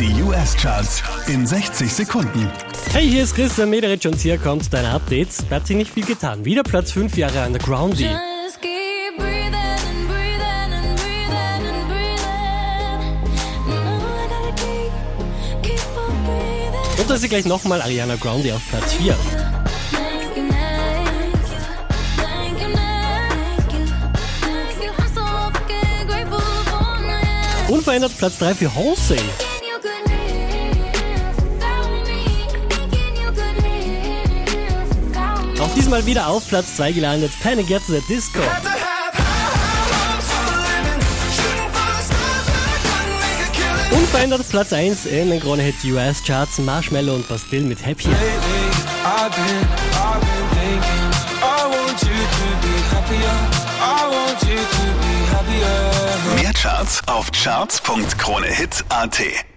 Die US-Charts in 60 Sekunden. Hey, hier ist Christian Mederich und hier kommt dein Update. Da hat sich nicht viel getan. Wieder Platz 5 Jahre an der Groundy. Und da ist sie gleich nochmal Ariana Grande auf Platz 4. Thank you, thank you, thank you, thank you, thank you. I'm so fucking grateful for my Unverändert Platz 3 für Halsey. Auch diesmal wieder auf Platz 2 gelandet. Panic at the Disco. Unverändert Platz 1 in den Krone Hit US Charts. Marshmallow und Bastille mit Happy. Mehr Charts auf charts.kronehit.at.